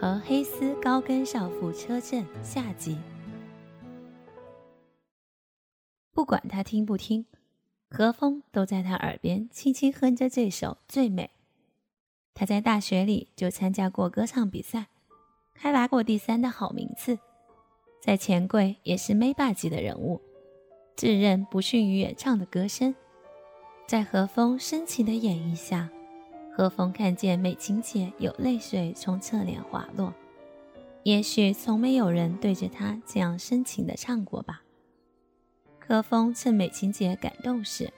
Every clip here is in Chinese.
和黑丝高跟少妇车震下集。不管他听不听，何风都在他耳边轻轻哼着这首《最美》。他在大学里就参加过歌唱比赛，还拿过第三的好名次，在钱柜也是妹霸级的人物，自认不逊于原唱的歌声。在何风深情的演绎下。何风看见美琴姐有泪水从侧脸滑落，也许从没有人对着她这样深情的唱过吧。何风趁美琴姐感动时，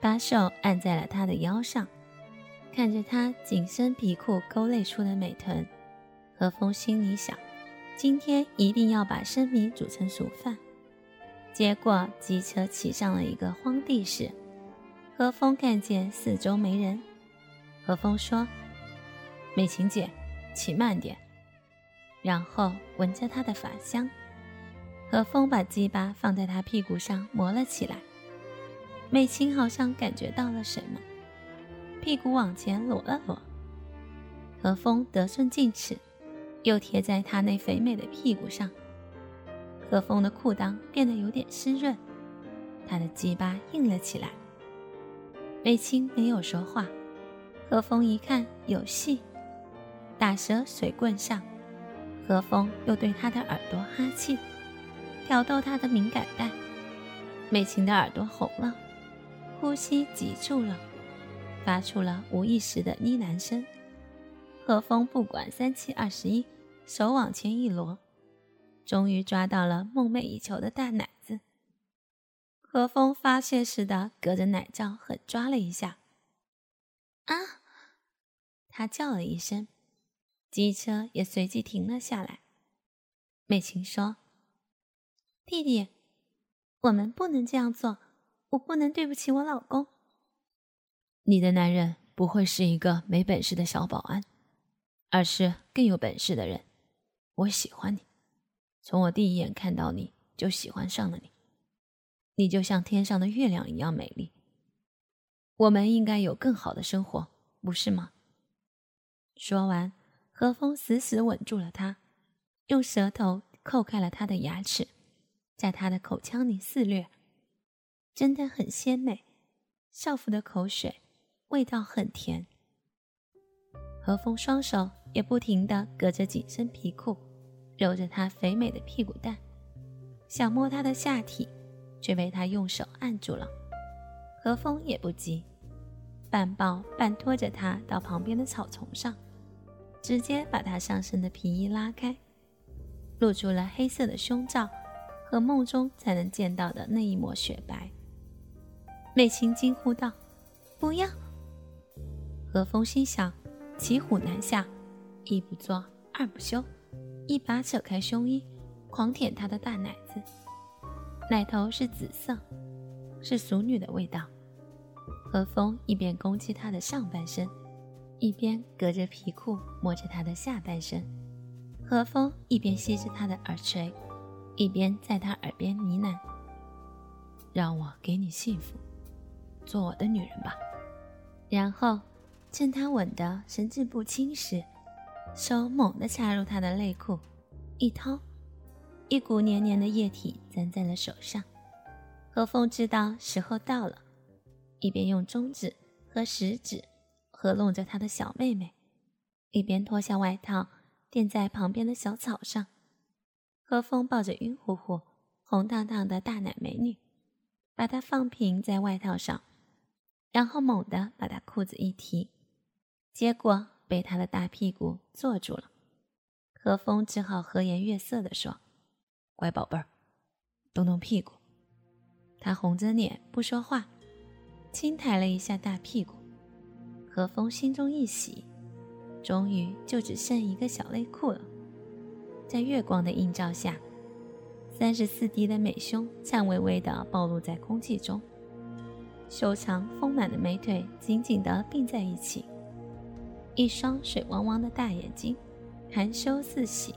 把手按在了她的腰上，看着她紧身皮裤勾勒出的美臀，何风心里想：今天一定要把生米煮成熟饭。结果机车骑上了一个荒地时，何风看见四周没人。何风说：“美琴姐，骑慢点。”然后闻着她的发香，何风把鸡巴放在她屁股上磨了起来。美琴好像感觉到了什么，屁股往前挪了挪。何风得寸进尺，又贴在她那肥美的屁股上。何风的裤裆变得有点湿润，他的鸡巴硬了起来。美琴没有说话。何风一看有戏，打蛇水棍上，何风又对他的耳朵哈气，挑逗他的敏感带。美琴的耳朵红了，呼吸急促了，发出了无意识的呢喃声。何风不管三七二十一，手往前一挪，终于抓到了梦寐以求的大奶子。何风发泄似的隔着奶罩狠抓了一下，啊！他叫了一声，机车也随即停了下来。美琴说：“弟弟，我们不能这样做，我不能对不起我老公。你的男人不会是一个没本事的小保安，而是更有本事的人。我喜欢你，从我第一眼看到你就喜欢上了你。你就像天上的月亮一样美丽。我们应该有更好的生活，不是吗？”说完，何风死死吻住了她，用舌头扣开了她的牙齿，在她的口腔里肆虐，真的很鲜美。少妇的口水味道很甜。何风双手也不停地隔着紧身皮裤，揉着她肥美的屁股蛋，想摸她的下体，却被他用手按住了。何风也不急，半抱半拖着她到旁边的草丛上。直接把她上身的皮衣拉开，露出了黑色的胸罩和梦中才能见到的那一抹雪白。美琴惊呼道：“不要！”何风心想：骑虎难下，一不做二不休，一把扯开胸衣，狂舔她的大奶子。奶头是紫色，是熟女的味道。何风一边攻击她的上半身。一边隔着皮裤摸着她的下半身，何风一边吸着她的耳垂，一边在她耳边呢喃：“让我给你幸福，做我的女人吧。”然后趁他吻得神志不清时，手猛地插入他的内裤，一掏，一股黏黏的液体粘在了手上。何风知道时候到了，一边用中指和食指。合拢着他的小妹妹，一边脱下外套垫在旁边的小草上。何风抱着晕乎乎、红荡荡的大奶美女，把她放平在外套上，然后猛地把她裤子一提，结果被她的大屁股坐住了。何风只好和颜悦色地说：“乖宝贝儿，动动屁股。”她红着脸不说话，轻抬了一下大屁股。何风心中一喜，终于就只剩一个小内裤了。在月光的映照下，三十四 D 的美胸颤巍巍地暴露在空气中，修长丰满的美腿紧紧地并在一起，一双水汪汪的大眼睛含羞似喜，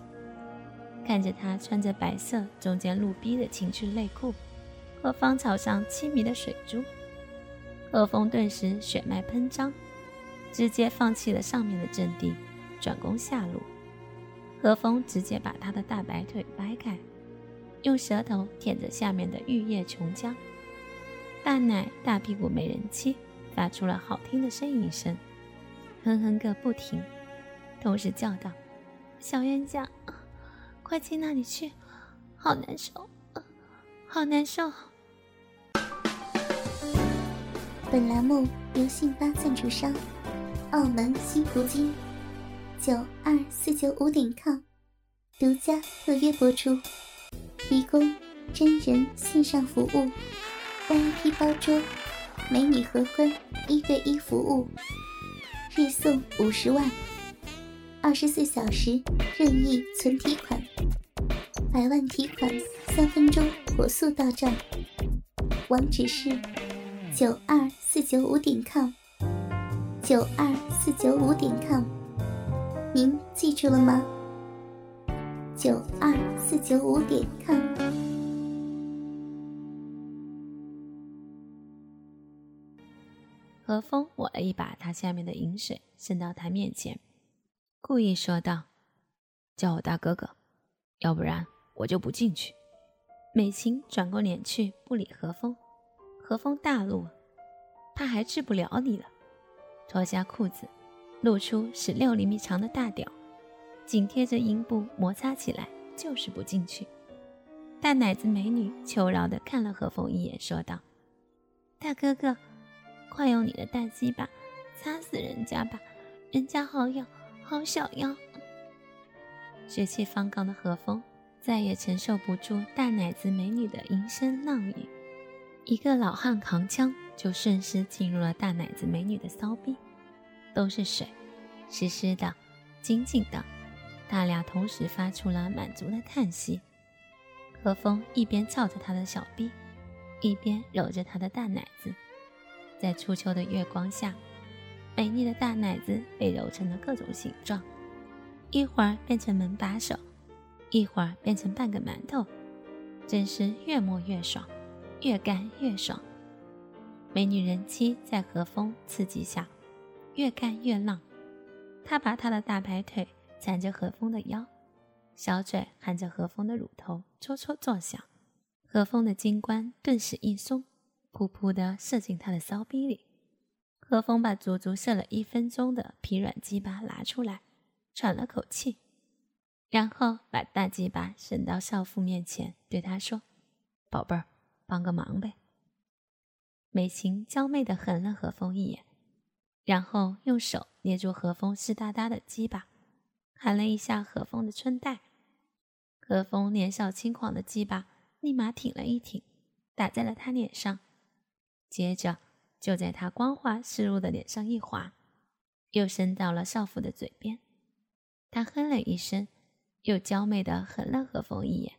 看着她穿着白色中间露逼的情趣内裤和芳草上凄迷的水珠，何风顿时血脉喷张，直接放弃了上面的阵地，转攻下路。何风直接把他的大白腿掰开，用舌头舔着下面的玉液琼浆，大奶大屁股美人妻发出了好听的呻吟声，哼哼个不停，同时叫道：“小冤家，快进那里去，好难受，好难受。”本栏目由信发赞助商澳门新葡京。九二四九五点 com 独家特约播出，提供真人线上服务，VIP 包桌，美女合欢一对一服务，日送五十万，二十四小时任意存提款，百万提款三分钟火速到账，网址是九二四九五点 com，九二四九五点 com。您记住了吗？九二四九五点 com。何风抹了一把他下面的饮水，伸到他面前，故意说道：“叫我大哥哥，要不然我就不进去。”美琴转过脸去，不理何风。何风大怒：“他还治不了你了！”脱下裤子。露出十六厘米长的大屌，紧贴着阴部摩擦起来，就是不进去。大奶子美女求饶地看了何风一眼，说道：“大哥哥，快用你的大鸡巴擦死人家吧，人家好痒，好想要。”血气方刚的何风再也承受不住大奶子美女的淫声浪语，一个老汉扛枪就顺势进入了大奶子美女的骚逼。都是水，湿湿的，紧紧的。他俩同时发出了满足的叹息。何风一边操着他的小臂，一边揉着他的大奶子。在初秋的月光下，美丽的大奶子被揉成了各种形状，一会儿变成门把手，一会儿变成半个馒头，真是越摸越爽，越干越爽。美女人妻在何风刺激下。越干越浪，她把她的大白腿缠着何风的腰，小嘴含着何风的乳头搓搓作响，何风的金冠顿时一松，噗噗的射进他的骚逼里。何风把足足射了一分钟的皮软鸡巴拿出来，喘了口气，然后把大鸡巴伸到少妇面前，对她说：“宝贝儿，帮个忙呗。”美琴娇媚的横了何风一眼。然后用手捏住何风湿哒哒的鸡巴，含了一下何风的春带。何风年少轻狂的鸡巴立马挺了一挺，打在了他脸上，接着就在他光滑湿漉的脸上一划，又伸到了少妇的嘴边。他哼了一声，又娇媚的横了何风一眼，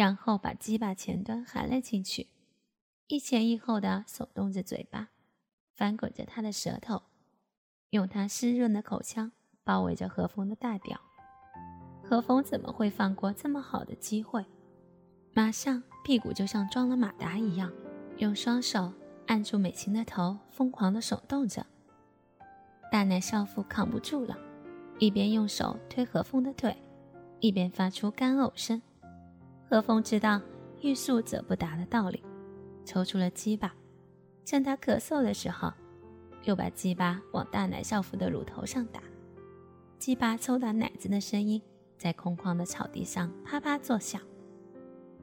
然后把鸡巴前端含了进去，一前一后的耸动着嘴巴。翻滚着他的舌头，用他湿润的口腔包围着何风的大屌。何风怎么会放过这么好的机会？马上屁股就像装了马达一样，用双手按住美琴的头，疯狂地耸动着。大奶少妇扛不住了，一边用手推何风的腿，一边发出干呕声。何风知道欲速则不达的道理，抽出了鸡巴。趁他咳嗽的时候，又把鸡巴往大奶少妇的乳头上打，鸡巴抽打奶子的声音在空旷的草地上啪啪作响。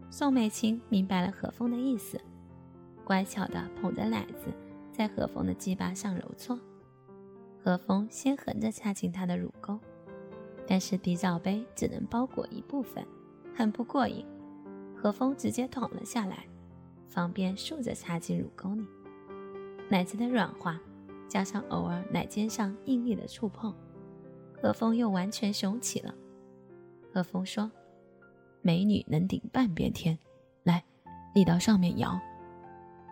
宋美琴明白了何风的意思，乖巧地捧着奶子在何风的鸡巴上揉搓。何风先横着插进她的乳沟，但是鼻罩杯只能包裹一部分，很不过瘾。何风直接捅了下来，方便竖着插进乳沟里。奶子的软化，加上偶尔奶尖上硬硬的触碰，何风又完全雄起了。何风说：“美女能顶半边天，来，你到上面摇。”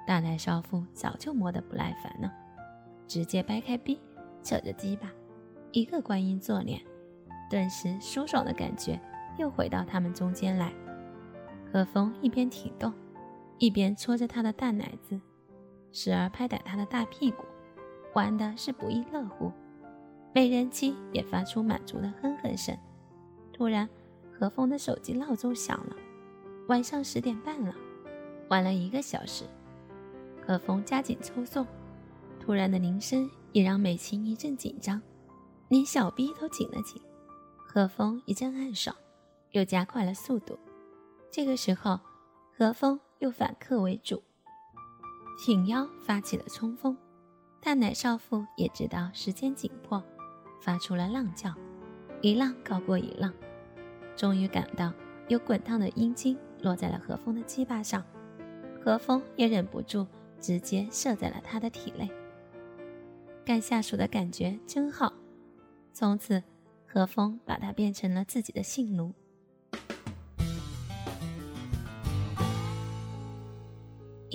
大奶少妇早就磨得不耐烦了，直接掰开臂，扯着鸡巴，一个观音坐脸，顿时舒爽的感觉又回到他们中间来。何风一边挺动，一边搓着他的大奶子，时而拍打他的大屁股，玩的是不亦乐乎。美人妻也发出满足的哼哼声。突然，何风的手机闹钟响了，晚上十点半了，晚了一个小时。何风加紧抽送，突然的铃声也让美琴一阵紧张，连小臂都紧了紧。何风一阵暗爽，又加快了速度。这个时候，何风又反客为主，挺腰发起了冲锋。大奶少妇也知道时间紧迫，发出了浪叫，一浪高过一浪，终于感到有滚烫的阴茎落在了何风的鸡巴上，何风也忍不住。直接射在了他的体内，干下属的感觉真好。从此，何风把他变成了自己的性奴。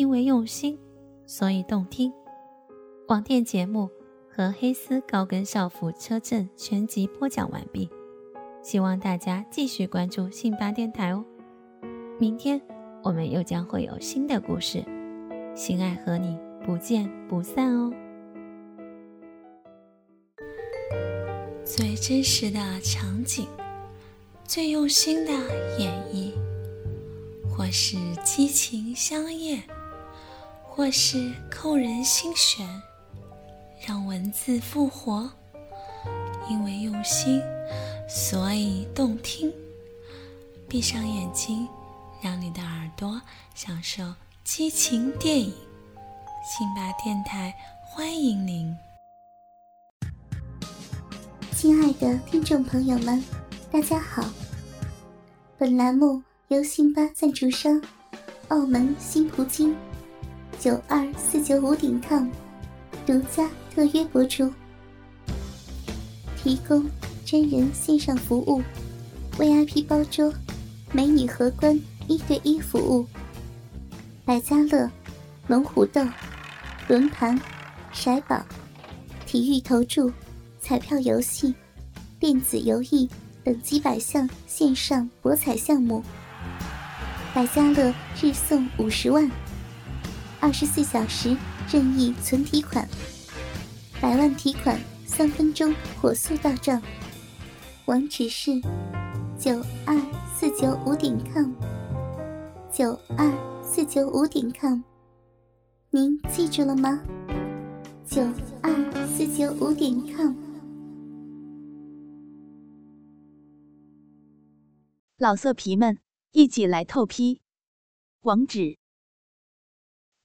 因为用心，所以动听。网店节目和黑丝高跟少妇车震全集播讲完毕，希望大家继续关注信八电台哦。明天我们又将会有新的故事。心爱和你不见不散哦。最真实的场景，最用心的演绎，或是激情香艳，或是扣人心弦，让文字复活。因为用心，所以动听。闭上眼睛，让你的耳朵享受。激情电影，辛巴电台欢迎您，亲爱的听众朋友们，大家好。本栏目由辛巴赞助商澳门新葡京九二四九五点 com 独家特约播出，提供真人线上服务，VIP 包桌，美女荷官一对一服务。百家乐、龙虎斗、轮盘、骰宝、体育投注、彩票游戏、电子游艺等几百项线上博彩项目。百家乐日送五十万，二十四小时任意存提款，百万提款三分钟火速到账。网址是九二四九五点 com，九二。四九五点 com，您记住了吗？九二四九五点 com，老色皮们一起来透批，网址